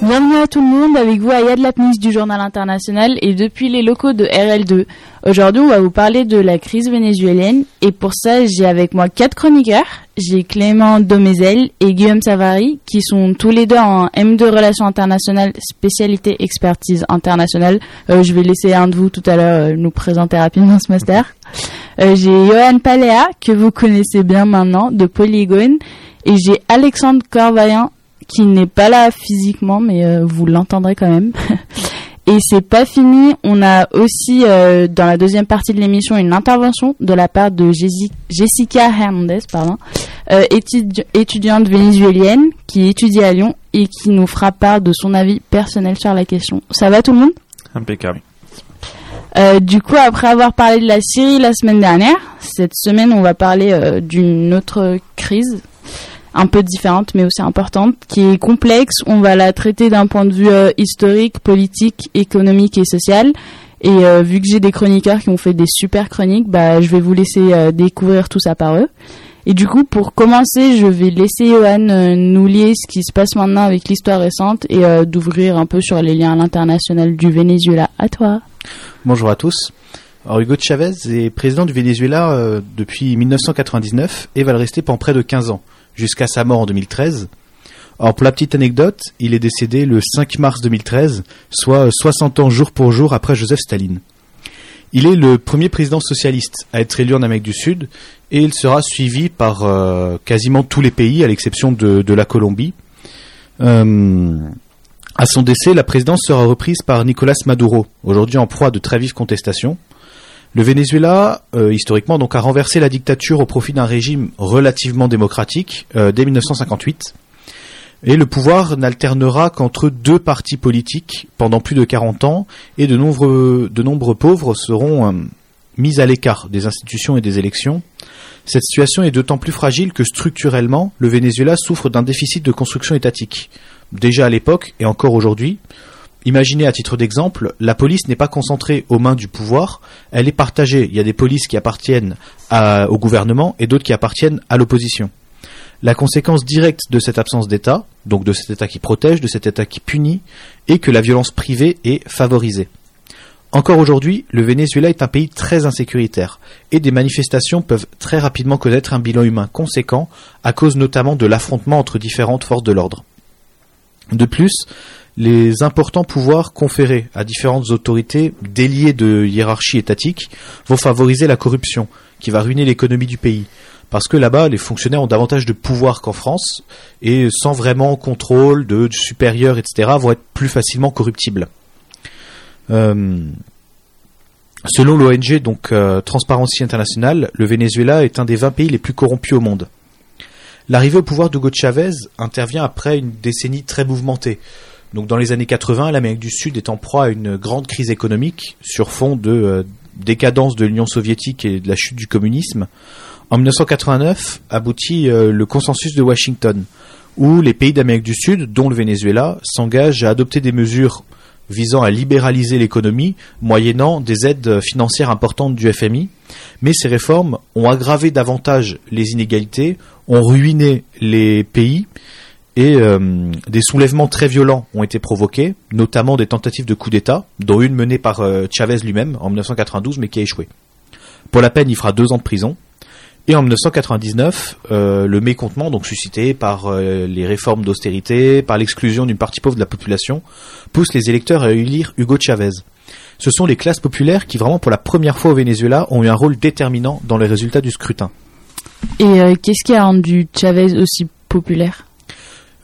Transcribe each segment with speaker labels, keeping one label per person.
Speaker 1: Bienvenue à tout le monde, avec vous Ayad Lapnis du Journal International et depuis les locaux de RL2. Aujourd'hui, on va vous parler de la crise vénézuélienne et pour ça, j'ai avec moi quatre chroniqueurs. J'ai Clément Domézel et Guillaume Savary qui sont tous les deux en M2 Relations internationales, spécialité expertise internationale. Euh, je vais laisser un de vous tout à l'heure euh, nous présenter rapidement ce master. Euh, j'ai Johan Paléa que vous connaissez bien maintenant de Polygone et j'ai Alexandre Corvaillant qui n'est pas là physiquement, mais euh, vous l'entendrez quand même. Et c'est pas fini, on a aussi euh, dans la deuxième partie de l'émission une intervention de la part de Jessica Hernandez, pardon, euh, étudiante vénézuélienne qui étudie à Lyon et qui nous fera part de son avis personnel sur la question. Ça va tout le monde?
Speaker 2: Impeccable.
Speaker 1: Euh, du coup, après avoir parlé de la Syrie la semaine dernière, cette semaine, on va parler d'une autre crise un peu différente mais aussi importante, qui est complexe. On va la traiter d'un point de vue euh, historique, politique, économique et social. Et euh, vu que j'ai des chroniqueurs qui ont fait des super chroniques, bah, je vais vous laisser euh, découvrir tout ça par eux. Et du coup, pour commencer, je vais laisser Johan nous lier ce qui se passe maintenant avec l'histoire récente et d'ouvrir un peu sur les liens à l'international du Venezuela. À toi.
Speaker 2: Bonjour à tous. Hugo Chavez est président du Venezuela depuis 1999 et va le rester pendant près de 15 ans jusqu'à sa mort en 2013. Alors pour la petite anecdote, il est décédé le 5 mars 2013, soit 60 ans jour pour jour après Joseph Staline. Il est le premier président socialiste à être élu en Amérique du Sud et il sera suivi par euh, quasiment tous les pays à l'exception de, la Colombie. Euh, à son décès, la présidence sera reprise par Nicolas Maduro, aujourd'hui en proie de très vives contestations. Le Venezuela, euh, historiquement, donc, a renversé la dictature au profit d'un régime relativement démocratique euh, dès 1958. Et le pouvoir n'alternera qu'entre deux partis politiques pendant plus de 40 ans, et de nombreux, pauvres seront euh, mis à l'écart des institutions et des élections. Cette situation est d'autant plus fragile que structurellement, le Venezuela souffre d'un déficit de construction étatique. Déjà à l'époque, et encore aujourd'hui, Imaginez à titre d'exemple, la police n'est pas concentrée aux mains du pouvoir, elle est partagée. Il y a des polices qui appartiennent au gouvernement et d'autres qui appartiennent à l'opposition. La conséquence directe de cette absence d'État, donc de cet État qui protège, de cet État qui punit, est que la violence privée est favorisée. Encore aujourd'hui, le Venezuela est un pays très insécuritaire, et des manifestations peuvent très rapidement connaître un bilan humain conséquent, à cause notamment de l'affrontement entre différentes forces de l'ordre. De plus, les importants pouvoirs conférés à différentes autorités déliées de hiérarchie étatique vont favoriser la corruption, qui va ruiner l'économie du pays. Parce que là-bas, les fonctionnaires ont davantage de pouvoir qu'en France, et sans vraiment contrôle de, supérieurs, etc., vont être plus facilement corruptibles. Euh, selon l'ONG, donc euh, Transparency International, le Venezuela est un des 20 pays les plus corrompus au monde. L'arrivée au pouvoir d'Hugo Chavez intervient après une décennie très mouvementée, donc dans les années 80, l'Amérique du Sud est en proie à une grande crise économique sur fond de euh, décadence de l'Union soviétique et de la chute du communisme. En 1989 aboutit euh, le consensus de Washington, où les pays d'Amérique du Sud, dont le Venezuela, s'engagent à adopter des mesures visant à libéraliser l'économie, moyennant des aides financières importantes du FMI. Mais ces réformes ont aggravé davantage les inégalités, ont ruiné les pays et euh, des soulèvements très violents ont été provoqués, notamment des tentatives de coup d'État, dont une menée par euh, Chavez lui-même en 1992, mais qui a échoué. Pour la peine, il fera deux ans de prison. Et en 1999, euh, le mécontentement, donc suscité par les réformes d'austérité, par l'exclusion d'une partie pauvre de la population, pousse les électeurs à élire Hugo Chavez. Ce sont les classes populaires qui, vraiment pour la première fois au Venezuela, ont eu un rôle déterminant dans les résultats du scrutin.
Speaker 1: Et qu'est-ce qui a rendu Chavez aussi populaire?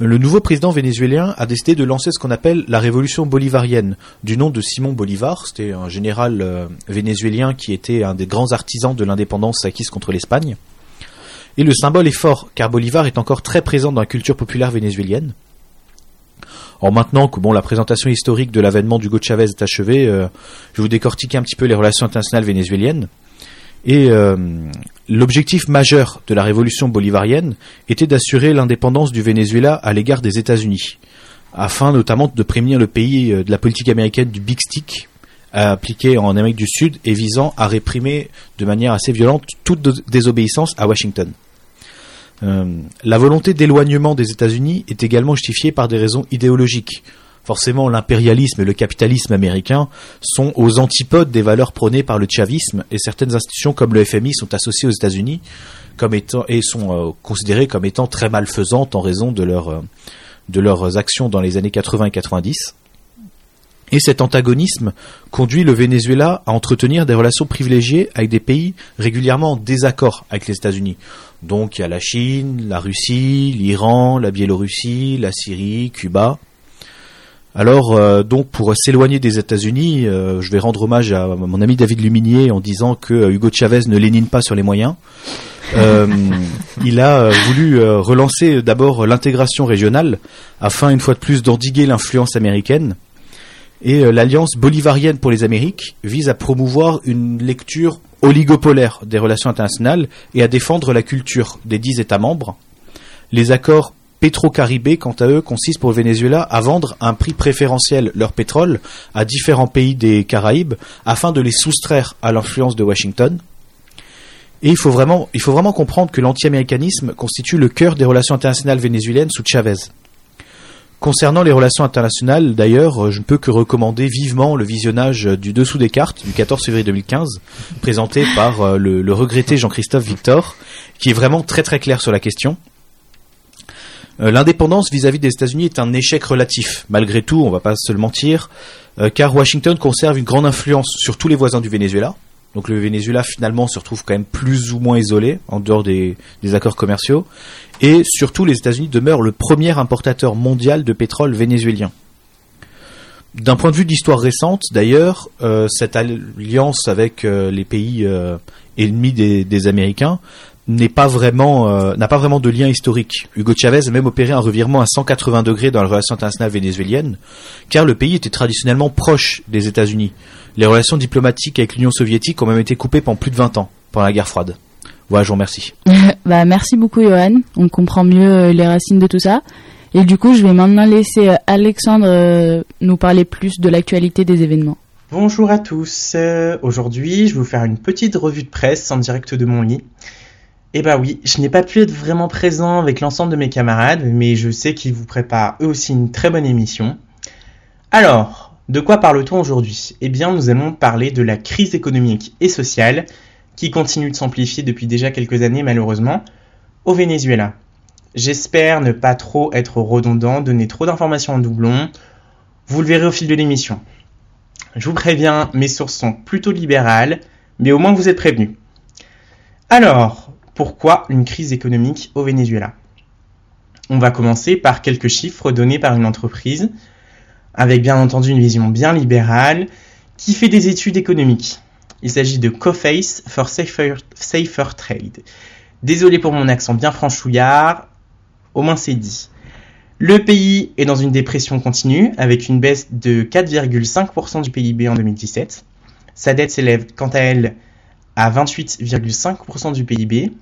Speaker 2: Le nouveau président vénézuélien a décidé de lancer ce qu'on appelle la révolution bolivarienne, du nom de Simon Bolivar. C'était un général euh, vénézuélien qui était un des grands artisans de l'indépendance acquise contre l'Espagne. Et le symbole est fort, car Bolivar est encore très présent dans la culture populaire vénézuélienne. Or maintenant que la présentation historique de l'avènement d'Hugo Chavez est achevée, euh, je vous décortiquer un petit peu les relations internationales vénézuéliennes. Et euh, l'objectif majeur de la révolution bolivarienne était d'assurer l'indépendance du Venezuela à l'égard des États-Unis, afin notamment de prémunir le pays euh, de la politique américaine du Big Stick, appliquée en Amérique du Sud et visant à réprimer de manière assez violente toute désobéissance à Washington. Euh, la volonté d'éloignement des États-Unis est également justifiée par des raisons idéologiques. Forcément, l'impérialisme et le capitalisme américain sont aux antipodes des valeurs prônées par le chavisme et certaines institutions comme le FMI sont associées aux États-Unis et sont euh, considérées comme étant très malfaisantes en raison de euh, de leurs actions dans les années 80 et 90. Et cet antagonisme conduit le Venezuela à entretenir des relations privilégiées avec des pays régulièrement en désaccord avec les États-Unis. Donc il y a la Chine, la Russie, l'Iran, la Biélorussie, la Syrie, Cuba. Alors euh, donc pour s'éloigner des États-Unis, euh, je vais rendre hommage à mon ami David Luminier en disant que euh, Hugo Chavez ne lénine pas sur les moyens. il a voulu relancer d'abord l'intégration régionale afin une fois de plus d'endiguer l'influence américaine. Et l'Alliance bolivarienne pour les Amériques vise à promouvoir une lecture oligopolaire des relations internationales et à défendre la culture des dix États membres. Les accords Pétro-Caribé, quant à eux, consistent pour le Venezuela à vendre à un prix préférentiel leur pétrole à différents pays des Caraïbes afin de les soustraire à l'influence de Washington. Et il faut vraiment, comprendre que l'anti-américanisme constitue le cœur des relations internationales vénézuéliennes sous Chavez. Concernant les relations internationales, d'ailleurs, je ne peux que recommander vivement le visionnage du Dessous des cartes du 14 février 2015, présenté par euh, le, le regretté Jean-Christophe Victor, qui est vraiment très très clair sur la question. Euh, l'indépendance vis-à-vis des États-Unis est un échec relatif, malgré tout, on ne va pas se le mentir, euh, car Washington conserve une grande influence sur tous les voisins du Venezuela. Donc le Venezuela finalement se retrouve quand même plus ou moins isolé en dehors des, accords commerciaux. Et surtout les États-Unis demeurent le premier importateur mondial de pétrole vénézuélien. D'un point de vue d'histoire récente, d'ailleurs, euh, cette alliance avec les pays ennemis des, Américains n'est pas vraiment euh, n'a pas vraiment de lien historique. Hugo Chavez a même opéré un revirement à 180 degrés dans la relation internationale vénézuélienne, car le pays était traditionnellement proche des États-Unis. Les relations diplomatiques avec l'Union soviétique ont même été coupées pendant plus de 20 ans, pendant la guerre froide. Voilà, je vous remercie.
Speaker 1: bah, merci beaucoup, Johan. On comprend mieux euh, les racines de tout ça. Et du coup, je vais maintenant laisser euh, Alexandre nous parler plus de l'actualité des événements.
Speaker 3: Bonjour à tous. Aujourd'hui, je vais vous faire une petite revue de presse en direct de mon lit. Eh bah oui, je n'ai pas pu être vraiment présent avec l'ensemble de mes camarades, mais je sais qu'ils vous préparent eux aussi une très bonne émission. Alors, de quoi parle-t-on aujourd'hui? Eh bien, nous allons parler de la crise économique et sociale qui continue de s'amplifier depuis déjà quelques années malheureusement au Venezuela. J'espère ne pas trop être redondant, donner trop d'informations en doublon. Vous le verrez au fil de l'émission. Je vous préviens, mes sources sont plutôt libérales, mais au moins vous êtes prévenus. Alors, pourquoi une crise économique au Venezuela On va commencer par quelques chiffres donnés par une entreprise, avec bien entendu une vision bien libérale, qui fait des études économiques. Il s'agit de Coface for Safer, Trade. Désolé pour mon accent bien franchouillard, au moins c'est dit. Le pays est dans une dépression continue, avec une baisse de 4,5% du PIB en 2017. Sa dette s'élève quant à elle à 28,5% du PIB.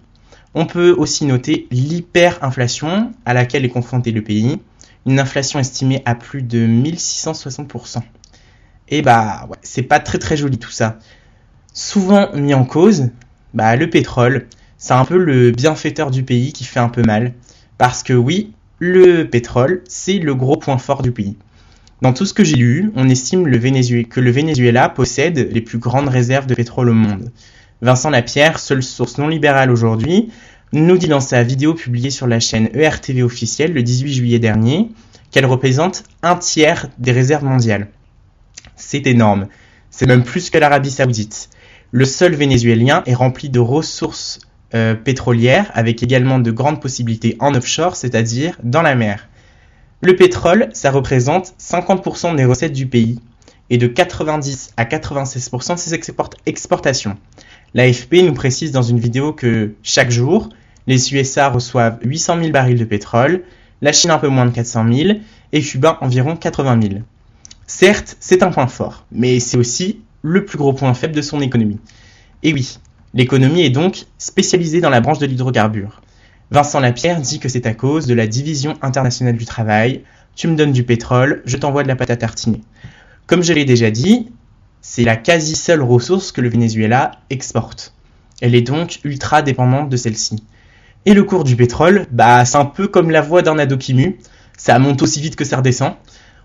Speaker 3: On peut aussi noter l'hyperinflation à laquelle est confronté le pays, une inflation estimée à plus de 1660%. Et bah ouais, c'est pas très très joli tout ça. Souvent mis en cause, bah le pétrole, c'est un peu le bienfaiteur du pays qui fait un peu mal. Parce que oui, le pétrole, c'est le gros point fort du pays. Dans tout ce que j'ai lu, on estime que le Venezuela possède les plus grandes réserves de pétrole au monde. Vincent Lapierre, seule source non libérale aujourd'hui, nous dit dans sa vidéo publiée sur la chaîne ERTV officielle le 18 juillet dernier qu'elle représente un tiers des réserves mondiales. C'est énorme. C'est même plus que l'Arabie saoudite. Le sol vénézuélien est rempli de ressources euh, pétrolières avec également de grandes possibilités en offshore, c'est-à-dire dans la mer. Le pétrole, ça représente 50% des recettes du pays et de 90 à 96% de ses exportations. L'AFP nous précise dans une vidéo que chaque jour, les USA reçoivent 800 000 barils de pétrole, la Chine un peu moins de 400 000 et Cuba environ 80 000. Certes, c'est un point fort, mais c'est aussi le plus gros point faible de son économie. Et oui, l'économie est donc spécialisée dans la branche de l'hydrocarbure. Vincent Lapierre dit que c'est à cause de la division internationale du travail, tu me donnes du pétrole, je t'envoie de la pâte à tartiner. Comme je l'ai déjà dit, c'est la quasi seule ressource que le Venezuela exporte. Elle est donc ultra dépendante de celle-ci. Et le cours du pétrole, bah c'est un peu comme la voie d'un ado qui mue, ça monte aussi vite que ça redescend.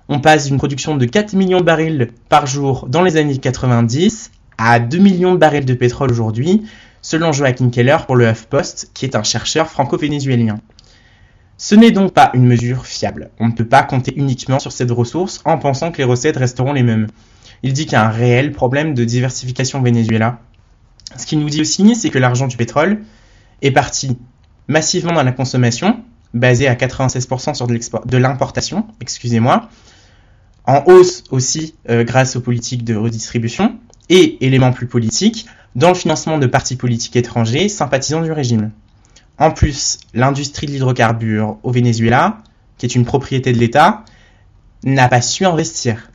Speaker 3: On passe d'une production de 4 millions de barils par jour dans les années 90 à 2 millions de barils de pétrole aujourd'hui, selon Joachim Keller pour le HuffPost, qui est un chercheur franco-vénézuélien. Ce n'est donc pas une mesure fiable. On ne peut pas compter uniquement sur cette ressource en pensant que les recettes resteront les mêmes. Il dit qu'il y a un réel problème de diversification au Venezuela. Ce qu'il nous dit aussi, c'est que l'argent du pétrole est parti massivement dans la consommation, basé à 96% sur de l'importation, excusez-moi, en hausse aussi euh, grâce aux politiques de redistribution, et, élément plus politique, dans le financement de partis politiques étrangers sympathisants du régime. En plus, l'industrie de l'hydrocarbure au Venezuela, qui est une propriété de l'État, n'a pas su investir.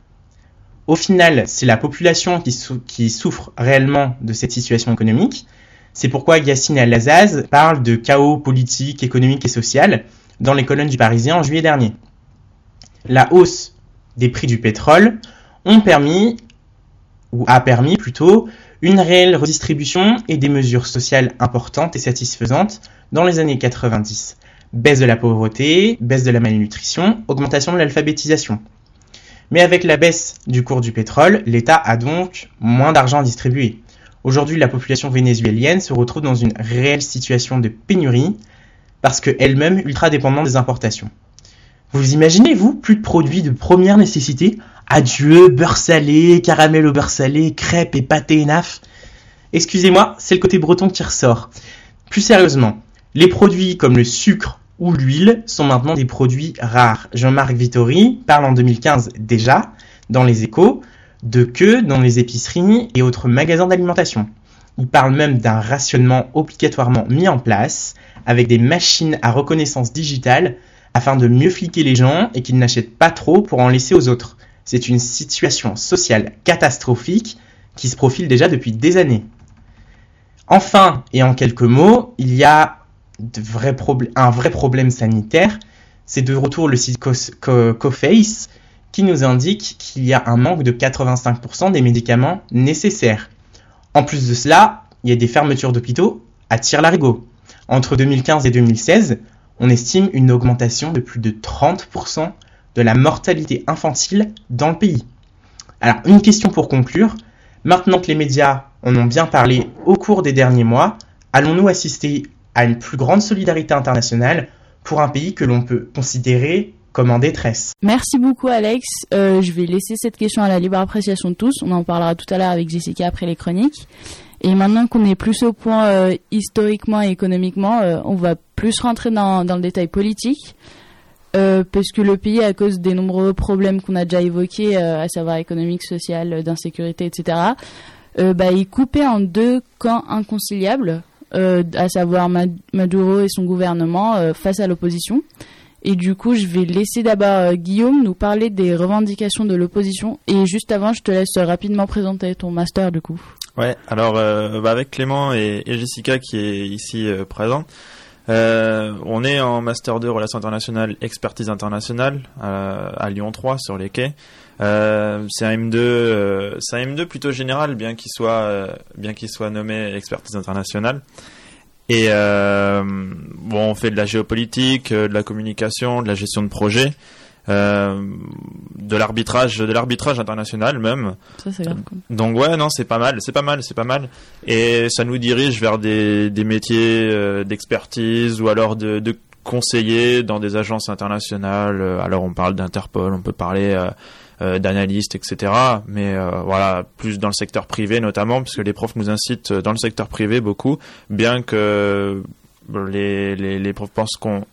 Speaker 3: Au final, c'est la population qui, souffre réellement de cette situation économique. C'est pourquoi Yassine Al-Azaz parle de chaos politique, économique et social dans les colonnes du Parisien en juillet dernier. La hausse des prix du pétrole ont permis, ou a permis plutôt, une réelle redistribution et des mesures sociales importantes et satisfaisantes dans les années 90. Baisse de la pauvreté, baisse de la malnutrition, augmentation de l'alphabétisation. Mais avec la baisse du cours du pétrole, l'État a donc moins d'argent à distribuer. Aujourd'hui, la population vénézuélienne se retrouve dans une réelle situation de pénurie parce qu'elle-même ultra dépendante des importations. Vous imaginez, vous, plus de produits de première nécessité? Adieu, beurre salé, caramel au beurre salé, crêpes et pâté et naf. Excusez-moi, c'est le côté breton qui ressort. Plus sérieusement, les produits comme le sucre ou l'huile sont maintenant des produits rares. Jean-Marc Vittori parle en 2015 déjà, dans les échos, de queues dans les épiceries et autres magasins d'alimentation. Il parle même d'un rationnement obligatoirement mis en place avec des machines à reconnaissance digitale afin de mieux fliquer les gens et qu'ils n'achètent pas trop pour en laisser aux autres. C'est une situation sociale catastrophique qui se profile déjà depuis des années. Enfin, et en quelques mots, il y a un vrai problème sanitaire. C'est de retour le site CoFace qui nous indique qu'il y a un manque de 85% des médicaments nécessaires. En plus de cela, il y a des fermetures d'hôpitaux à tire-larigot. Entre 2015 et 2016, on estime une augmentation de plus de 30% de la mortalité infantile dans le pays. Alors, une question pour conclure. Maintenant que les médias en ont bien parlé au cours des derniers mois, allons-nous assister à une plus grande solidarité internationale pour un pays que l'on peut considérer comme en détresse.
Speaker 1: Merci beaucoup Alex. Euh, je vais laisser cette question à la libre appréciation de tous. On en parlera tout à l'heure avec Jessica après les chroniques. Et maintenant qu'on est plus au point euh, historiquement et économiquement, euh, on va plus rentrer dans, le détail politique. parce que le pays, à cause des nombreux problèmes qu'on a déjà évoqués, à savoir économique, social, d'insécurité, etc., bah, est coupé en deux camps inconciliables. Euh, à savoir Maduro et son gouvernement euh, face à l'opposition. Et du coup, je vais laisser d'abord euh, Guillaume nous parler des revendications de l'opposition. Et juste avant, je te laisse rapidement présenter ton master du coup.
Speaker 4: Ouais, alors bah, avec Clément et, Jessica qui est ici présent, on est en master 2 relations internationales, expertise internationale à Lyon 3 sur les quais. Euh, c'est un M2, euh, c'est un M2 plutôt général, bien qu'il soit, euh, bien qu'il soit nommé expertise internationale. Et bon, on fait de la géopolitique, de la communication, de la gestion de projet. de l'arbitrage de l'arbitrage international même
Speaker 1: ça, c'est grave,
Speaker 4: donc ouais non c'est pas mal c'est pas mal c'est pas mal et ça nous dirige vers des, des métiers d'expertise ou alors de, de conseiller dans des agences internationales alors on parle d'Interpol on peut parler d'analystes, etc. Mais euh, voilà, plus dans le secteur privé notamment, parce que les profs nous incitent dans le secteur privé beaucoup, bien que les, les, les profs pensent qu'on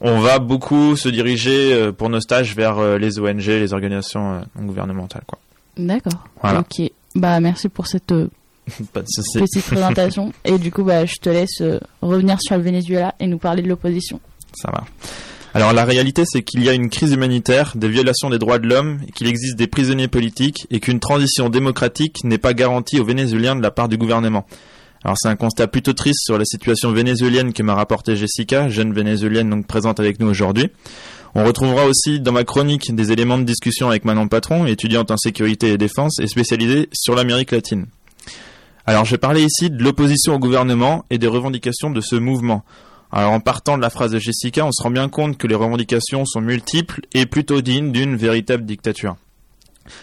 Speaker 4: on va beaucoup se diriger euh, pour nos stages vers les ONG, les organisations non gouvernementales. Quoi.
Speaker 1: D'accord. Ok. Bah merci pour cette petite présentation. Et du coup, bah, je te laisse revenir sur le Venezuela et nous parler de l'opposition.
Speaker 4: Ça va. Alors la réalité, c'est qu'il y a une crise humanitaire, des violations des droits de l'homme, qu'il existe des prisonniers politiques et qu'une transition démocratique n'est pas garantie aux Vénézuéliens de la part du gouvernement. Alors c'est un constat plutôt triste sur la situation vénézuélienne que m'a rapporté Jessica, jeune vénézuélienne donc présente avec nous aujourd'hui. On retrouvera aussi dans ma chronique des éléments de discussion avec Manon Patron, étudiante en sécurité et défense et spécialisée sur l'Amérique latine. Alors je vais parler ici de l'opposition au gouvernement et des revendications de ce mouvement. Alors en partant de la phrase de Jessica, on se rend bien compte que les revendications sont multiples et plutôt dignes d'une véritable dictature.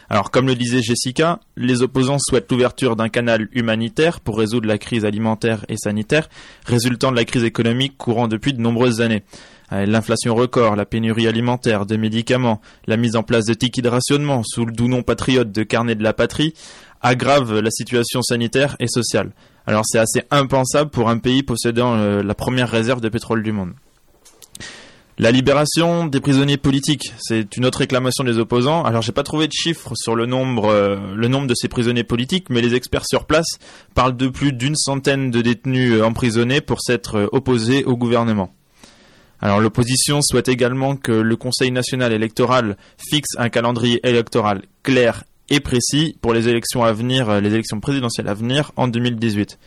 Speaker 4: Alors, comme le disait Jessica, les opposants souhaitent l'ouverture d'un canal humanitaire pour résoudre la crise alimentaire et sanitaire résultant de la crise économique courant depuis de nombreuses années. Euh, l'inflation record, la pénurie alimentaire, de médicaments, la mise en place de tickets de rationnement sous le doux nom patriote de carnet de la patrie aggravent la situation sanitaire et sociale. Alors c'est assez impensable pour un pays possédant euh, la première réserve de pétrole du monde. La libération des prisonniers politiques, c'est une autre réclamation des opposants. Alors j'ai pas trouvé de chiffres sur le nombre, euh, le nombre de ces prisonniers politiques, mais les experts sur place parlent de plus d'une centaine de détenus euh, emprisonnés pour s'être opposés au gouvernement. Alors l'opposition souhaite également que le Conseil national électoral fixe un calendrier électoral clair et précis pour les élections à venir, les élections présidentielles à venir en 2018.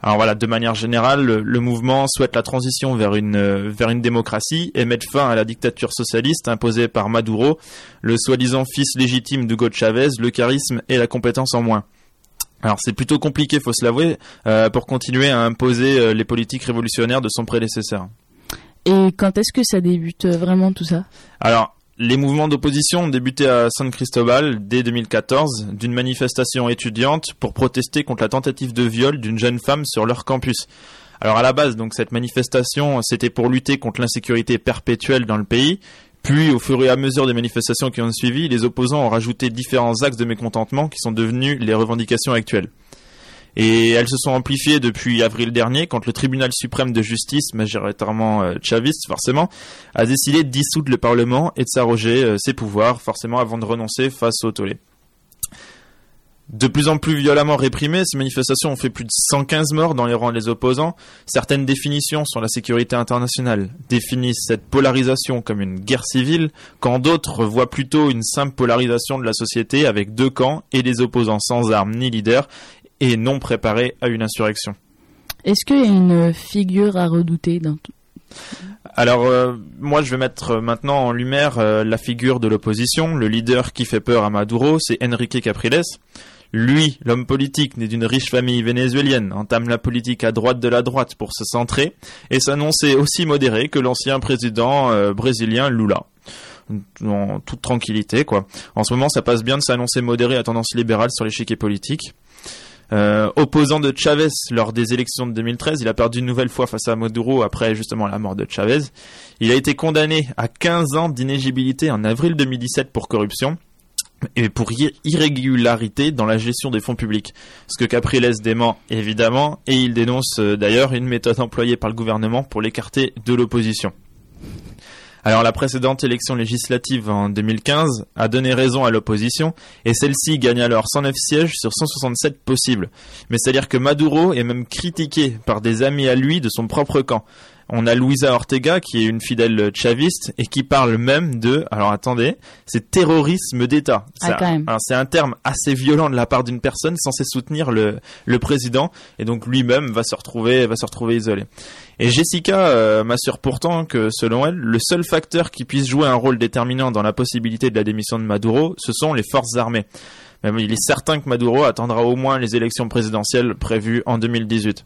Speaker 4: Alors voilà, de manière générale, le, mouvement souhaite la transition vers une euh, vers une démocratie et mettre fin à la dictature socialiste imposée par Maduro, le soi-disant fils légitime d'Hugo Chavez, le charisme et la compétence en moins. Alors c'est plutôt compliqué, faut se l'avouer, euh, pour continuer à imposer euh, les politiques révolutionnaires de son prédécesseur.
Speaker 1: Et quand est-ce que ça débute vraiment tout ça?
Speaker 4: Alors les mouvements d'opposition ont débuté à San Cristobal dès 2014 d'une manifestation étudiante pour protester contre la tentative de viol d'une jeune femme sur leur campus. Alors à la base, donc cette manifestation, c'était pour lutter contre l'insécurité perpétuelle dans le pays. Puis, au fur et à mesure des manifestations qui ont suivi, les opposants ont rajouté différents axes de mécontentement qui sont devenus les revendications actuelles et elles se sont amplifiées depuis avril dernier quand le tribunal suprême de justice, majoritairement euh, chaviste forcément, a décidé de dissoudre le Parlement et de s'arroger euh, ses pouvoirs forcément avant de renoncer face au tollé. De plus en plus violemment réprimées, ces manifestations ont fait plus de 115 morts dans les rangs des opposants. Certaines définitions sur la sécurité internationale définissent cette polarisation comme une guerre civile, quand d'autres voient plutôt une simple polarisation de la société avec deux camps et des opposants sans armes ni leaders et non préparé à une insurrection.
Speaker 1: Est-ce qu'il y a une figure à redouter dans tout
Speaker 4: alors euh, moi je vais mettre maintenant en lumière euh, la figure de l'opposition, le leader qui fait peur à Maduro, c'est Enrique Capriles. Lui, l'homme politique né d'une riche famille vénézuélienne, entame la politique à droite de la droite pour se centrer et s'annoncer aussi modéré que l'ancien président euh, brésilien Lula. En toute tranquillité quoi. En ce moment ça passe bien de s'annoncer modéré à tendance libérale sur l'échiquier politique. Euh, opposant de Chavez lors des élections de 2013, il a perdu une nouvelle fois face à Maduro après justement la mort de Chavez. Il a été condamné à 15 ans d'inégibilité en avril 2017 pour corruption et pour irrégularité dans la gestion des fonds publics. Ce que Capriles dément évidemment et il dénonce euh, d'ailleurs une méthode employée par le gouvernement pour l'écarter de l'opposition. Alors la précédente élection législative en 2015 a donné raison à l'opposition et celle-ci gagne alors 109 sièges sur 167 possibles. Mais c'est-à-dire que Maduro est même critiqué par des amis à lui de son propre camp. On a Luisa Ortega qui est une fidèle chaviste et qui parle même de, alors attendez, c'est terrorisme d'État.
Speaker 1: Ah,
Speaker 4: c'est un terme assez violent de la part d'une personne censée soutenir le, le président et donc lui-même va se retrouver va se retrouver isolé. Et Jessica euh, m'assure pourtant que selon elle, le seul facteur qui puisse jouer un rôle déterminant dans la possibilité de la démission de Maduro, ce sont les forces armées. Mais il est certain que Maduro attendra au moins les élections présidentielles prévues en 2018.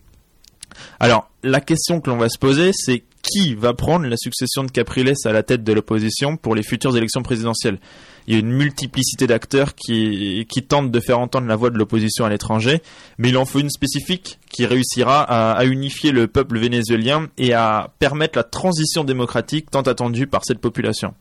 Speaker 4: Alors, la question que l'on va se poser, c'est qui va prendre la succession de Capriles à la tête de l'opposition pour les futures élections présidentielles? Il y a une multiplicité d'acteurs qui, qui tentent de faire entendre la voix de l'opposition à l'étranger, mais il en faut une spécifique qui réussira à, à, unifier le peuple vénézuélien et à permettre la transition démocratique tant attendue par cette population.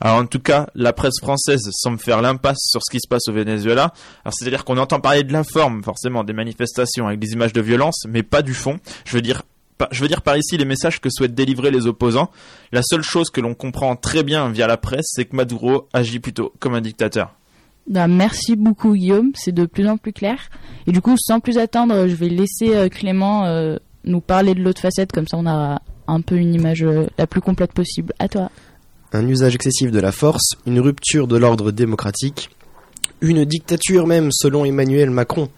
Speaker 4: Alors en tout cas, la presse française semble faire l'impasse sur ce qui se passe au Venezuela. Alors c'est-à-dire qu'on entend parler de l'informe, forcément, des manifestations avec des images de violence, mais pas du fond. Je veux dire, je veux dire par ici les messages que souhaitent délivrer les opposants. La seule chose que l'on comprend très bien via la presse, c'est que Maduro agit plutôt comme un dictateur.
Speaker 1: Bah, merci beaucoup Guillaume, c'est de plus en plus clair. Et du coup, sans plus attendre, je vais laisser euh, Clément euh, nous parler de l'autre facette, comme ça on a un peu une image euh, la plus complète possible. À toi
Speaker 5: un usage excessif de la force, une rupture de l'ordre démocratique, une dictature même selon Emmanuel Macron.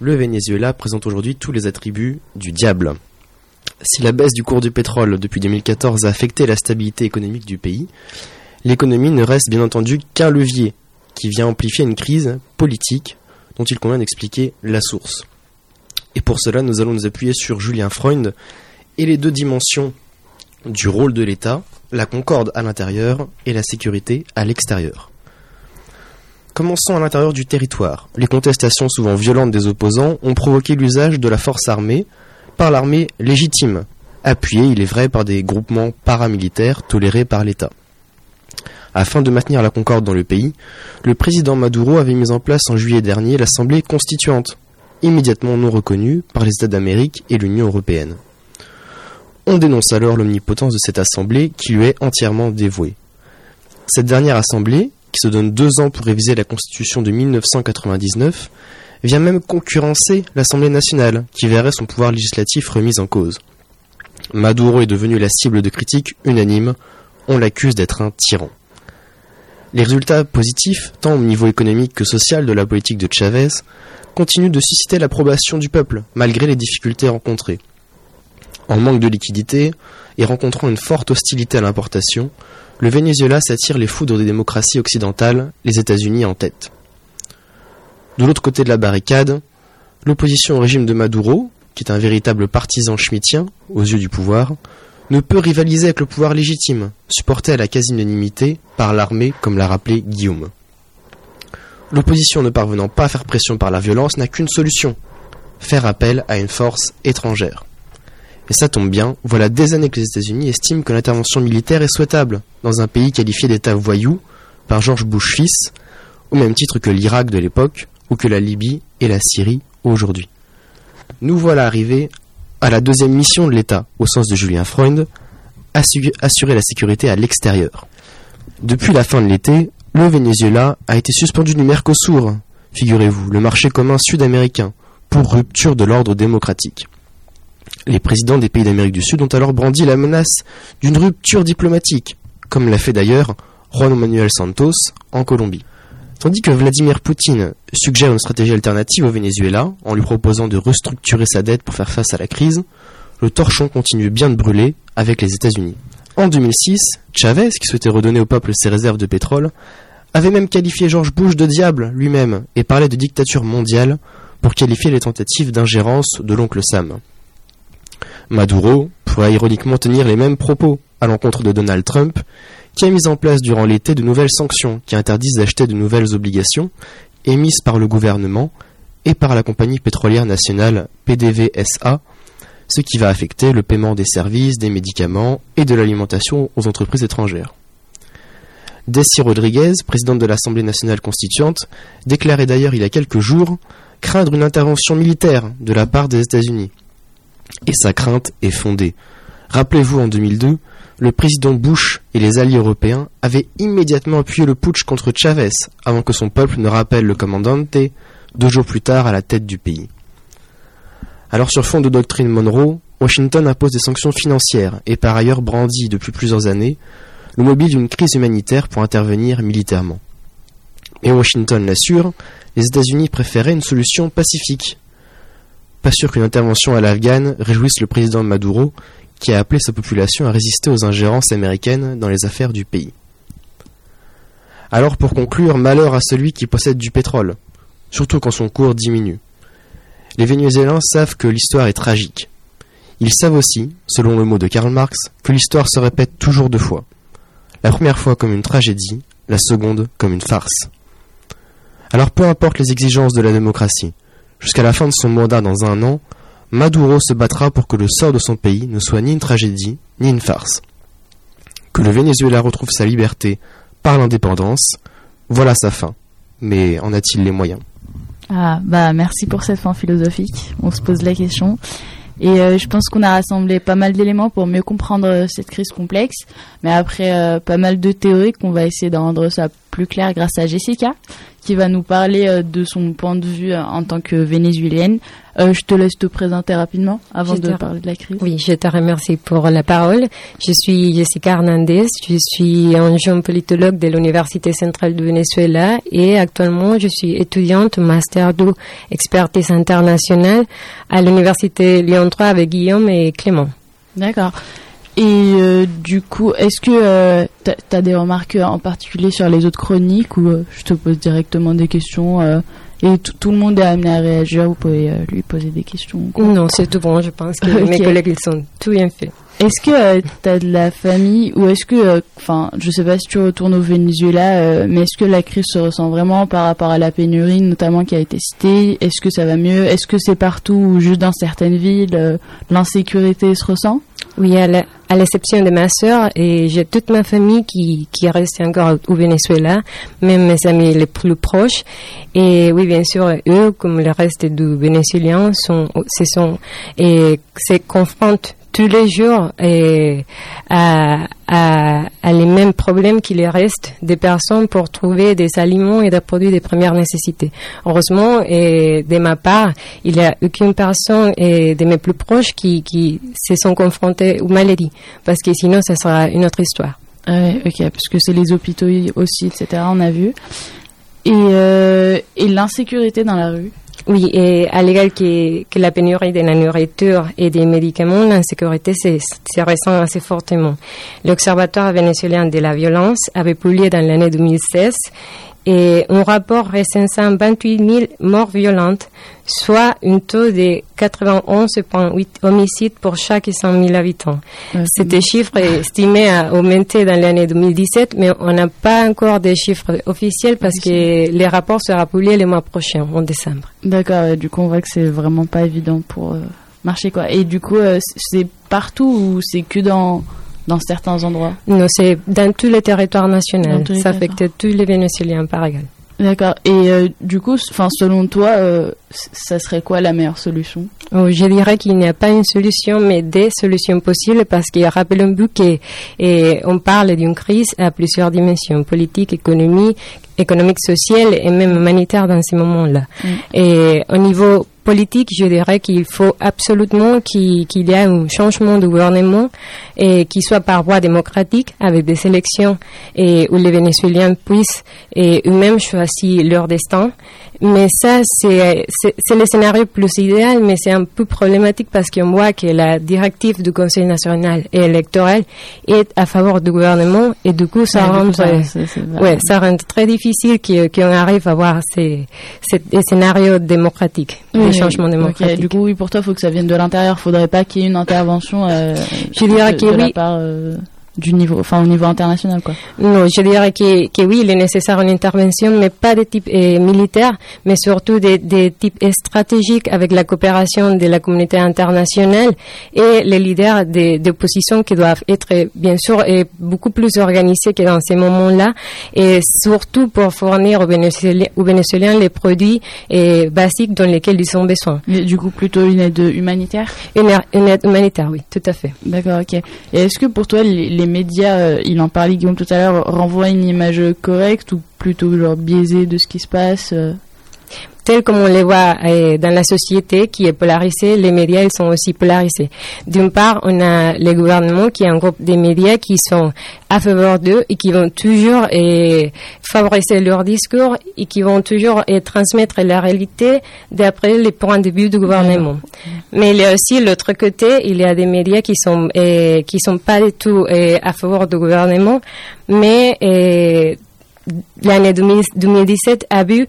Speaker 5: Le Venezuela présente aujourd'hui tous les attributs du diable. Si la baisse du cours du pétrole depuis 2014 a affecté la stabilité économique du pays, l'économie ne reste bien entendu qu'un levier qui vient amplifier une crise politique dont il convient d'expliquer la source. Et pour cela, nous allons nous appuyer sur Julien Freund et les deux dimensions du rôle de l'État, la concorde à l'intérieur et la sécurité à l'extérieur. Commençons à l'intérieur du territoire. Les contestations souvent violentes des opposants ont provoqué l'usage de la force armée par l'armée légitime, appuyée, il est vrai, par des groupements paramilitaires tolérés par l'État. Afin de maintenir la concorde dans le pays, le président Maduro avait mis en place en juillet dernier l'Assemblée constituante, immédiatement non reconnue par les États d'Amérique et l'Union européenne. On dénonce alors l'omnipotence de cette Assemblée qui lui est entièrement dévouée. Cette dernière Assemblée, qui se donne deux ans pour réviser la Constitution de 1999, vient même concurrencer l'Assemblée nationale, qui verrait son pouvoir législatif remis en cause. Maduro est devenu la cible de critiques unanimes, on l'accuse d'être un tyran. Les résultats positifs, tant au niveau économique que social de la politique de Chavez, continuent de susciter l'approbation du peuple, malgré les difficultés rencontrées. En manque de liquidité et rencontrant une forte hostilité à l'importation, le Venezuela s'attire les foudres des démocraties occidentales, les États-Unis en tête. De l'autre côté de la barricade, l'opposition au régime de Maduro, qui est un véritable partisan schmittien aux yeux du pouvoir, ne peut rivaliser avec le pouvoir légitime, supporté à la quasi-unanimité par l'armée, comme l'a rappelé Guillaume. L'opposition ne parvenant pas à faire pression par la violence n'a qu'une solution faire appel à une force étrangère. Et ça tombe bien, voilà des années que les États-Unis estiment que l'intervention militaire est souhaitable dans un pays qualifié d'État voyou par George Bush fils, au même titre que l'Irak de l'époque ou que la Libye et la Syrie aujourd'hui. Nous voilà arrivés à la deuxième mission de l'État, au sens de Julien Freund, assurer la sécurité à l'extérieur. Depuis la fin de l'été, le Venezuela a été suspendu du Mercosur, figurez-vous, le marché commun sud-américain, pour rupture de l'ordre démocratique. Les présidents des pays d'Amérique du Sud ont alors brandi la menace d'une rupture diplomatique, comme l'a fait d'ailleurs Juan Manuel Santos en Colombie. Tandis que Vladimir Poutine suggère une stratégie alternative au Venezuela en lui proposant de restructurer sa dette pour faire face à la crise, le torchon continue bien de brûler avec les États-Unis. En 2006, Chavez, qui souhaitait redonner au peuple ses réserves de pétrole, avait même qualifié George Bush de diable lui-même et parlait de dictature mondiale pour qualifier les tentatives d'ingérence de l'oncle Sam. Maduro pourrait ironiquement tenir les mêmes propos à l'encontre de Donald Trump, qui a mis en place durant l'été de nouvelles sanctions qui interdisent d'acheter de nouvelles obligations émises par le gouvernement et par la compagnie pétrolière nationale PDVSA, ce qui va affecter le paiement des services, des médicaments et de l'alimentation aux entreprises étrangères. Desi Rodriguez, présidente de l'Assemblée nationale constituante, déclarait d'ailleurs il y a quelques jours craindre une intervention militaire de la part des États-Unis et sa crainte est fondée. Rappelez-vous, en 2002, le président Bush et les alliés européens avaient immédiatement appuyé le putsch contre Chavez avant que son peuple ne rappelle le commandante deux jours plus tard à la tête du pays. Alors sur fond de doctrine Monroe, Washington impose des sanctions financières et par ailleurs brandit depuis plusieurs années le mobile d'une crise humanitaire pour intervenir militairement. Et Washington l'assure, les États-Unis préféraient une solution pacifique, pas sûr qu'une intervention à l'Afghan réjouisse le président Maduro, qui a appelé sa population à résister aux ingérences américaines dans les affaires du pays. Alors pour conclure, malheur à celui qui possède du pétrole, surtout quand son cours diminue. Les Vénézuéliens savent que l'histoire est tragique. Ils savent aussi, selon le mot de Karl Marx, que l'histoire se répète toujours deux fois. La première fois comme une tragédie, la seconde comme une farce. Alors peu importe les exigences de la démocratie, Jusqu'à la fin de son mandat dans un an, Maduro se battra pour que le sort de son pays ne soit ni une tragédie, ni une farce. Que le Venezuela retrouve sa liberté par l'indépendance, voilà sa fin. Mais en a-t-il les moyens?
Speaker 1: Ah, bah merci pour cette fin philosophique. On se pose la question. Et euh, je pense qu'on a rassemblé pas mal d'éléments pour mieux comprendre euh, cette crise complexe, mais après euh, pas mal de théories qu'on va essayer de rendre ça plus clair grâce à Jessica, qui va nous parler euh, de son point de vue euh, en tant que vénézuélienne. Euh, je te laisse te présenter rapidement avant de parler de la crise.
Speaker 6: Oui, je te remercie pour la parole. Je suis Jessica Hernandez, je suis un jeune politologue de l'Université centrale du Venezuela et actuellement je suis étudiante master 2 expertise internationale à l'Université Lyon 3 avec Guillaume et Clément.
Speaker 1: D'accord. Et euh, du coup, est-ce que euh, tu as des remarques en particulier sur les autres chroniques ou euh, je te pose directement des questions euh, et tout le monde est amené à réagir, vous pouvez euh, lui poser des questions. quoi?
Speaker 6: Non, c'est tout bon, je pense que mes collègues, ils sont tout bien faits.
Speaker 1: Est-ce que tu as de la famille ou est-ce que, enfin, je sais pas si tu retournes au Venezuela, euh, mais est-ce que la crise se ressent vraiment par rapport à la pénurie, notamment qui a été citée? Est-ce que ça va mieux? Est-ce que c'est partout ou juste dans certaines villes euh, L'insécurité se ressent?
Speaker 6: Oui, à l'exception de ma sœur, et j'ai toute ma famille qui, qui reste encore au Venezuela, même mes amis les plus proches. Et oui, bien sûr, eux, comme le reste du Vénézuéliens, sont, se sont, et se confrontent tous les jours et à, les mêmes problèmes qu'il reste des personnes pour trouver des aliments et des produits de première nécessité. Heureusement, et de ma part, il n'y a aucune personne et de mes plus proches qui, se sont confrontés aux maladies, parce que sinon, ça sera une autre histoire.
Speaker 1: Ouais, ok, parce que c'est les hôpitaux aussi, etc. On a vu. Euh, et l'insécurité dans la rue.
Speaker 6: Oui, et à l'égal que, la pénurie de la nourriture et des médicaments, l'insécurité se ressent assez fortement. L'Observatoire vénézuélien de la violence avait publié dans l'année 2016 et un rapport recensant 28 000 morts violentes, soit un taux de 91,8 homicides pour chaque 100 000 habitants.
Speaker 1: Ouais,
Speaker 6: C'était chiffre estimé à augmenter dans l'année 2017, mais on n'a pas encore des chiffres officiels parce que les rapports seront publiés le mois prochain, en décembre.
Speaker 1: D'accord, du coup on voit que c'est vraiment pas évident pour euh, marcher quoi. Et du coup euh, c'est partout ou c'est que dans dans certains endroits
Speaker 6: Non, c'est dans tous les territoires nationaux.
Speaker 1: Dans tous les
Speaker 6: Ça affecte tous les Vénézuéliens par égal.
Speaker 1: D'accord. Et euh, du coup, enfin selon toi, euh, ça serait quoi la meilleure solution?
Speaker 6: Oh, Je dirais qu'il n'y a pas une solution, mais des solutions possibles parce qu'il rappelons-nous qu'on parle d'une crise à plusieurs dimensions, politique, économie, économique, sociale et même humanitaire dans ces moments-là.
Speaker 1: Mm.
Speaker 6: Et au niveau politique, je dirais qu'il faut absolument qu'il qu'il y ait un changement de gouvernement et qui soit par voie démocratique avec des élections et où les Vénézuéliens puissent et eux-mêmes choisir leur destin. Mais ça, c'est le scénario plus idéal, mais c'est un peu problématique parce qu'on voit que la directive du Conseil national et électoral est à faveur du gouvernement et du coup, ça
Speaker 1: Ouais,
Speaker 6: rend
Speaker 1: coup, ça- c'est- c'est-
Speaker 6: Ouais, ça rend très difficile qu'on arrive à avoir ces, ces, scénarios démocratiques,
Speaker 1: Oui, Du coup, oui, pour toi, il faut que ça vienne de l'intérieur. Faudrait pas qu'il y ait une intervention. Euh,
Speaker 6: Je dirais
Speaker 1: du niveau, enfin au niveau international, quoi.
Speaker 6: Non, je dirais que, que oui, il est nécessaire une intervention, mais pas de type euh, militaire, mais surtout des de types stratégiques avec la coopération de la communauté internationale et les leaders de- d'opposition qui doivent être, bien sûr, euh, beaucoup plus organisés que dans ces moments-là, et surtout pour fournir aux Vénézuéliens, aux Vénézuéliens les produits euh, basiques dont lesquels ils ont besoin.
Speaker 1: Mais du coup, plutôt une aide humanitaire?
Speaker 6: Une, aide- une aide humanitaire, oui, tout à fait.
Speaker 1: D'accord, ok. Et est-ce que pour toi, les, les médias, euh, il en parlait Guillaume tout à l'heure, renvoient une image correcte ou plutôt genre biaisée de ce qui se passe euh
Speaker 6: tel comme on les voit euh, dans la société qui est polarisée, les médias ils sont aussi polarisés. D'une part, on a le gouvernement qui est un groupe de médias qui sont à faveur d'eux et qui vont toujours euh, favoriser leur discours et qui vont toujours euh, transmettre la réalité d'après les points de vue du gouvernement. Mais il y a aussi l'autre côté, il y a des médias qui sont qui sont pas du tout à faveur du gouvernement, mais l'année 2000 2017 a vu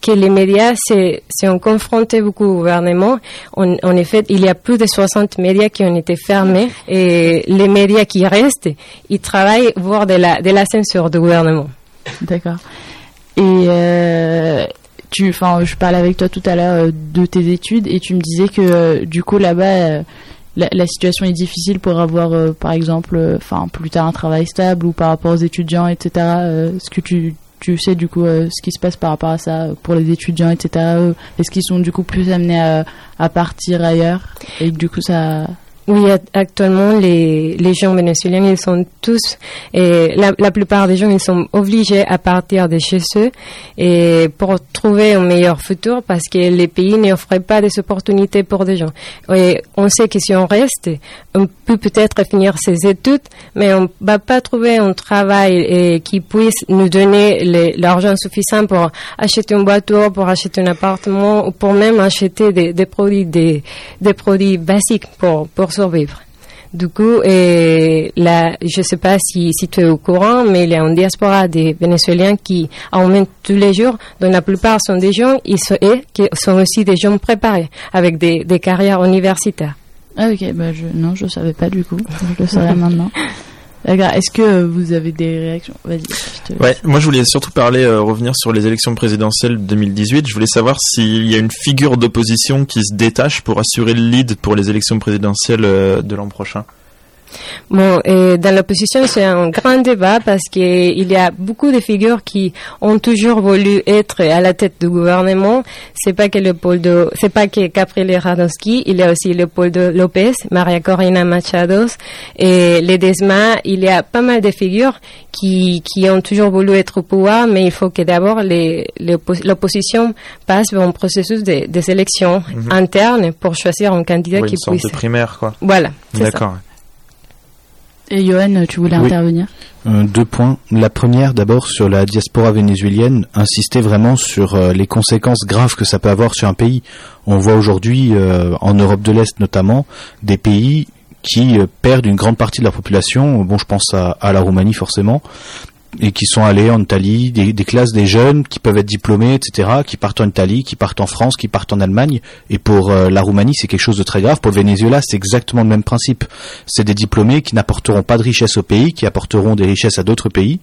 Speaker 6: que les médias se, se ont confrontés beaucoup au gouvernement. En, effet, il y a plus de 60 médias qui ont été fermés et les médias qui restent, ils travaillent voir de la, censure du gouvernement.
Speaker 1: D'accord. Et euh, tu, enfin, je parlais avec toi tout à l'heure euh, de tes études et tu me disais que euh, du coup là-bas, la, situation est difficile pour avoir, par exemple, enfin plus tard un travail stable ou par rapport aux étudiants, etc. Est-ce que tu tu sais du coup euh, ce qui se passe par rapport à ça euh, pour les étudiants, etc. euh, Est-ce qu'ils sont du coup plus amenés à, à partir ailleurs? Et du coup ça
Speaker 6: Oui, actuellement, les, les gens vénézuéliens, ils sont tous, et la, la plupart des gens, ils sont obligés à partir de chez eux et pour trouver un meilleur futur parce que les pays n'offrent pas des opportunités pour des gens. Et on sait que si on reste, on peut peut-être finir ses études, mais on va pas trouver un travail qui puisse nous donner l'argent suffisant pour acheter une voiture, pour acheter un appartement ou pour même acheter des, des produits, des, des produits basiques pour, pour survivre. Du coup, et là, je ne sais pas si, si tu es au courant, mais il y a une diaspora des Vénézuéliens qui augmente tous les jours, dont la plupart sont des gens ils sont, et qui sont aussi des gens préparés, avec des, des carrières universitaires.
Speaker 1: Ah ok, bah je, non, je savais pas du coup. Je le saurais maintenant. Est-ce que vous avez des réactions? Vas-y.
Speaker 4: Ouais, moi je voulais surtout parler, euh, revenir sur les élections présidentielles de 2018. Je voulais savoir s'il y a une figure d'opposition qui se détache pour assurer le lead pour les élections présidentielles euh, de l'an prochain.
Speaker 6: Bon, et dans l'opposition, c'est un grand débat parce qu'il y a beaucoup de figures qui ont toujours voulu être à la tête du gouvernement. C'est pas que Leopoldo, c'est pas que Gabriel Radonsky, il y a aussi Leopoldo Lopez, Maria Corina Machados et Ledesma. Il y a pas mal de figures qui, qui ont toujours voulu être au pouvoir, mais il faut que d'abord les- l'oppo- l'opposition passe par un processus de, des élections internes pour choisir un candidat
Speaker 4: Ouais,
Speaker 6: qui
Speaker 4: une sorte
Speaker 6: puisse.
Speaker 4: de primaire, quoi.
Speaker 6: Voilà. ça.
Speaker 1: Et Johan, tu voulais
Speaker 2: Oui.
Speaker 1: intervenir
Speaker 2: Euh, deux points. La première, d'abord, sur la diaspora vénézuélienne, insister vraiment sur euh, les conséquences graves que ça peut avoir sur un pays. On voit aujourd'hui, euh, en Europe de l'Est notamment, des pays qui perdent une grande partie de leur population. Bon, je pense à, à la Roumanie forcément, et qui sont allés en Italie, des, classes des jeunes qui peuvent être diplômés, etc., qui partent en Italie, qui partent en France, qui partent en Allemagne. Et pour euh, la Roumanie, c'est quelque chose de très grave. Pour le Venezuela, c'est exactement le même principe. C'est des diplômés qui n'apporteront pas de richesse au pays, qui apporteront des richesses à d'autres pays.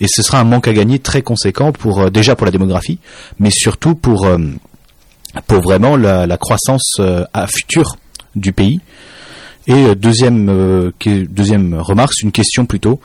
Speaker 2: Et ce sera un manque à gagner très conséquent pour euh, déjà pour la démographie, mais surtout pour euh, pour vraiment la, croissance future du pays. Et deuxième deuxième remarque, c'est une question plutôt.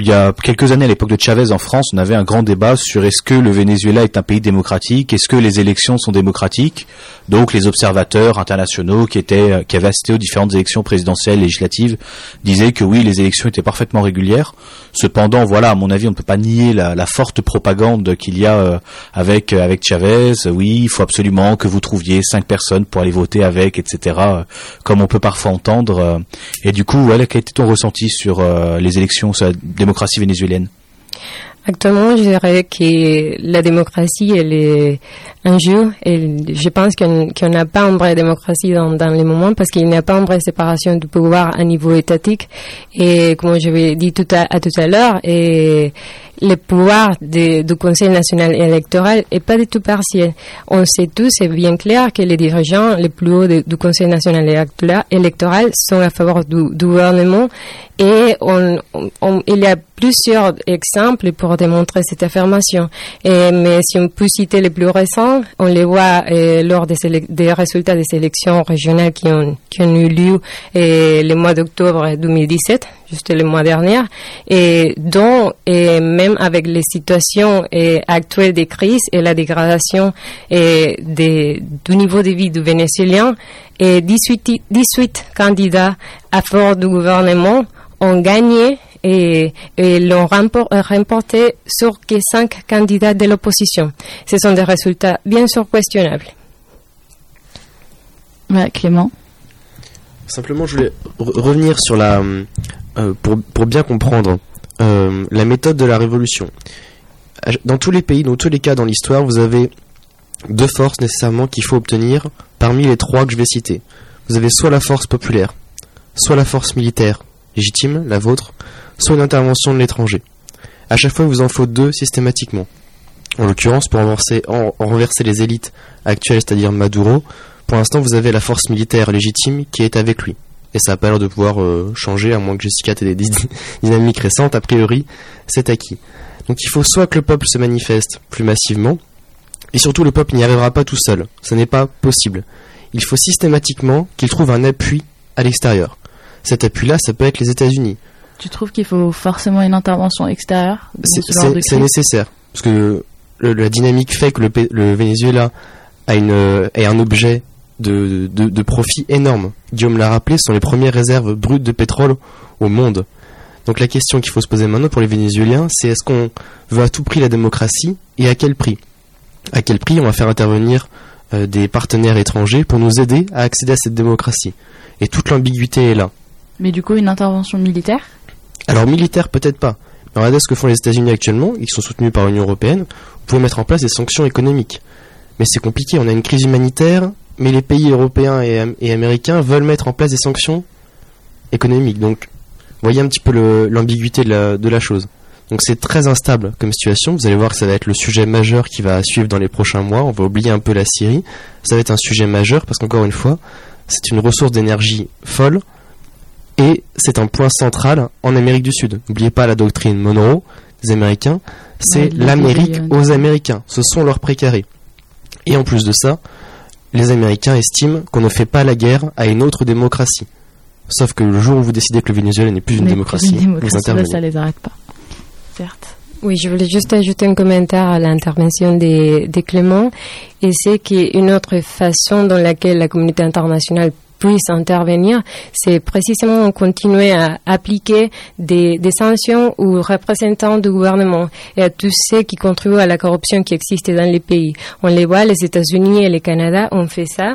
Speaker 2: Il y a quelques années, à l'époque de Chavez en France, on avait un grand débat sur est-ce que le Venezuela est un pays démocratique, est-ce que les élections sont démocratiques. Donc les observateurs internationaux qui étaient euh, qui avaient assisté aux différentes élections présidentielles, législatives, disaient que oui, les élections étaient parfaitement régulières. Cependant, voilà, à mon avis, on ne peut pas nier la, la forte propagande qu'il y a euh, avec euh, avec Chavez. Oui, il faut absolument que vous trouviez cinq personnes pour aller voter avec, etc. Comme on peut parfois entendre. Et du coup, voilà, quel était ton ressenti sur les élections, sur démocratie vénézuélienne
Speaker 6: Actuellement, je dirais que la démocratie, elle est un jeu. Et je pense qu'on n'a pas une vraie démocratie dans, dans les moments parce qu'il n'y a pas une vraie séparation du pouvoir à niveau étatique. Et comme je l'ai dit tout à, à tout à l'heure, et le pouvoir de- du Conseil national électoral est pas du tout partiel. On sait tous, c'est bien clair, que les dirigeants les plus hauts du Conseil national électoral, sont à faveur du, gouvernement et on, on- il y a plusieurs exemples pour démontrer cette affirmation. Mais si on peut citer les plus récents, on les voit euh, lors des, des résultats des élections régionales qui ont, qui ont eu lieu euh, le mois d'octobre 2017, juste le mois dernier, et dont et même avec les situations euh, actuelles des crises et la dégradation euh, des, du niveau de vie du Vénézuélien, et 18, 18 candidats à faveur du gouvernement ont gagné et, et l'ont rempor- remporté sur que cinq candidats de l'opposition. Ce sont des résultats bien sûr questionnables.
Speaker 1: Ouais, Clément.
Speaker 5: Simplement, je voulais re- revenir sur la, euh, pour, bien comprendre euh, la méthode de la révolution. Dans tous les pays, dans tous les cas dans l'histoire, vous avez deux forces nécessairement qu'il faut obtenir parmi les trois que je vais citer. Vous avez soit la force populaire, soit la force militaire légitime, la vôtre, soit une intervention de l'étranger. À chaque fois, il vous en faut deux systématiquement. En l'occurrence, pour renverser, en- en renverser les élites actuelles, c'est-à-dire Maduro, pour l'instant, vous avez la force militaire légitime qui est avec lui. Et ça n'a pas l'air de pouvoir euh, changer, à moins que Jessica ait des dy- dynamiques récentes. A priori, c'est acquis. Donc il faut soit que le peuple se manifeste plus massivement, et surtout le peuple n'y arrivera pas tout seul. Ce n'est pas possible. Il faut systématiquement qu'il trouve un appui à l'extérieur. Cet appui-là, ça peut être les États-Unis.
Speaker 1: Tu trouves qu'il faut forcément une intervention extérieure
Speaker 5: C'est
Speaker 1: ce
Speaker 5: nécessaire. Parce que le- la dynamique fait que le, Venezuela a, une, euh, est un objet de, de, de profit énorme. Guillaume l'a rappelé, ce sont les premières réserves brutes de pétrole au monde. Donc la question qu'il faut se poser maintenant pour les Vénézuéliens, c'est est-ce qu'on veut à tout prix la démocratie et à quel prix? À quel prix on va faire intervenir euh, des partenaires étrangers pour nous aider à accéder à cette démocratie? Et toute l'ambiguïté est là.
Speaker 1: Mais du coup, une intervention militaire?
Speaker 5: Alors militaire peut-être pas. Mais regardez ce que font les États-Unis actuellement, ils sont soutenus par l'Union européenne. Vous pouvez mettre en place des sanctions économiques. Mais c'est compliqué, on a une crise humanitaire, mais les pays européens et, am- et américains veulent mettre en place des sanctions économique. Donc, voyez un petit peu l'ambiguïté de la, de la chose. Donc c'est très instable comme situation. Vous allez voir que ça va être le sujet majeur qui va suivre dans les prochains mois. On va oublier un peu la Syrie. Ça va être un sujet majeur parce qu'encore une fois, c'est une ressource d'énergie folle et c'est un point central en Amérique du Sud. N'oubliez pas la doctrine Monroe des Américains. C'est l'Amérique aux Américains. Ce sont leurs précarés. Et en plus de ça, les Américains estiment qu'on ne fait pas la guerre à une autre démocratie. Sauf que le jour où vous décidez que le Venezuela n'est plus une démocratie,
Speaker 1: une démocratie,
Speaker 5: vous
Speaker 1: là,
Speaker 5: intervenez.
Speaker 1: ça les arrête pas. Certes.
Speaker 6: Oui, je voulais juste ajouter un commentaire à l'intervention de, de Clément. Et c'est qu'une autre façon dans laquelle la communauté internationale puisse intervenir, c'est précisément continuer à appliquer des, des sanctions aux représentants du gouvernement et à tous ceux qui contribuent à la corruption qui existe dans les pays. On les voit, les États-Unis et le Canada ont fait ça.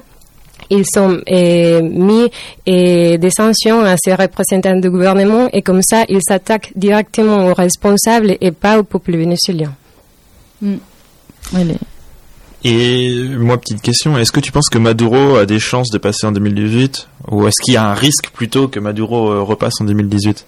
Speaker 6: Ils ont euh, mis euh, des sanctions à ces représentants du gouvernement et comme ça, ils s'attaquent directement aux responsables et pas au peuple vénézuélien.
Speaker 1: Les-
Speaker 4: Et moi, petite question, est-ce que tu penses que Maduro a des chances de passer en 2018 Ou est-ce qu'il y a un risque plutôt que Maduro euh, repasse en 2018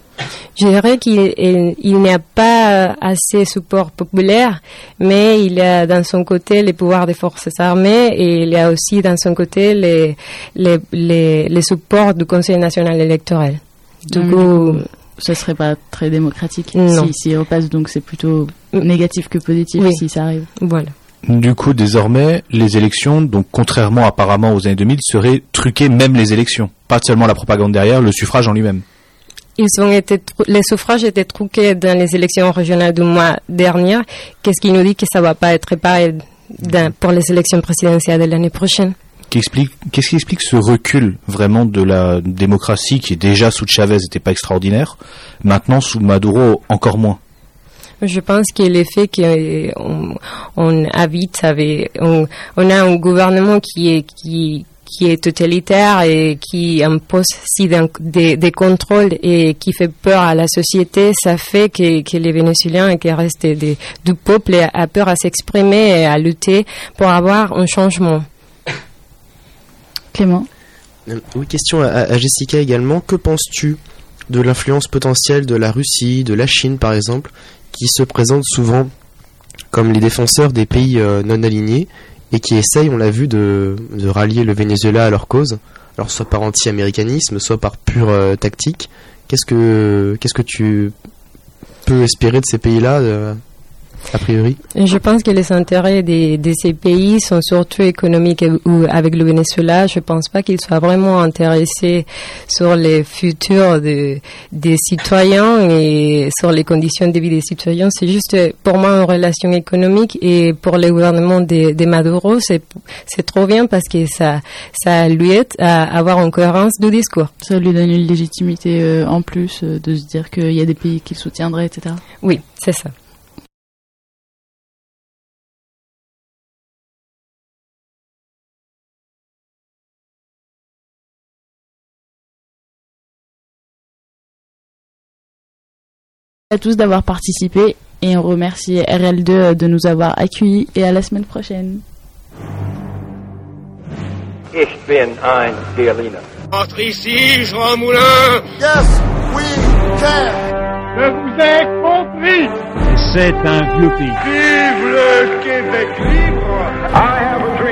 Speaker 6: Je dirais qu'il il, il n'y a pas euh, assez support populaire, mais il y a dans son côté les pouvoirs des forces armées et il y a aussi dans son côté les, les, les, les supports du Conseil national électoral. Du
Speaker 1: Donc,
Speaker 6: coup,
Speaker 1: ce serait pas très démocratique
Speaker 6: Non.
Speaker 1: si, s'il repasse, donc c'est plutôt
Speaker 6: Mm.
Speaker 1: négatif que positif
Speaker 6: Oui.
Speaker 1: si ça arrive.
Speaker 6: voilà.
Speaker 2: Du coup, désormais, les élections, donc contrairement apparemment aux années 2000, seraient truquées même les élections. Pas seulement la propagande derrière, le suffrage en lui-même.
Speaker 6: Ils ont été, trou- les suffrages étaient truqués dans les élections régionales du mois dernier. Qu'est-ce qui nous dit que ça va pas être pareil pour les élections présidentielles de l'année prochaine?
Speaker 2: Qu'est-ce qui explique ce recul vraiment de la démocratie qui est déjà sous Chavez n'était pas extraordinaire, maintenant sous Maduro encore moins?
Speaker 6: Je pense que le fait qu'on on habite avec, on, on a un gouvernement qui est, qui, qui est totalitaire et qui impose si d'un- des, des contrôles et qui fait peur à la société, ça fait que, que les Vénézuéliens et qui restent des- du peuple a peur à s'exprimer et à lutter pour avoir un changement.
Speaker 1: Clément
Speaker 5: Euh, Oui, question à, à Jessica également. Que penses-tu de l'influence potentielle de la Russie, de la Chine par exemple, qui se présentent souvent comme les défenseurs des pays euh, non alignés et qui essayent, on l'a vu, de, rallier le Venezuela à leur cause, alors soit par anti-américanisme, soit par pure euh, tactique. Qu'est-ce que qu'est-ce que tu peux espérer de ces pays-là, euh, a priori
Speaker 6: Je pense que les intérêts de, de ces pays sont surtout économiques ou avec le Venezuela. Je pense pas qu'ils soient vraiment intéressés sur les futurs de- des citoyens et sur les conditions de vie des citoyens. C'est juste pour moi une relation économique et pour le gouvernement de, de Maduro, c'est c'est trop bien parce que ça ça lui aide à avoir une cohérence de discours.
Speaker 1: Ça lui donne une légitimité euh, en plus euh, de se dire qu'il y a des pays qui le soutiendraient, etc.
Speaker 6: Oui, c'est ça.
Speaker 1: À tous d'avoir participé et on remercie RL2 de nous avoir accueillis et à la semaine prochaine.
Speaker 7: Ich bin ein Berliner.
Speaker 8: Entre ici, Jean Moulin
Speaker 9: Yes, we can.
Speaker 8: Je vous ai compris
Speaker 10: C'est un vieux pays.
Speaker 8: Vive le Québec libre I have a dream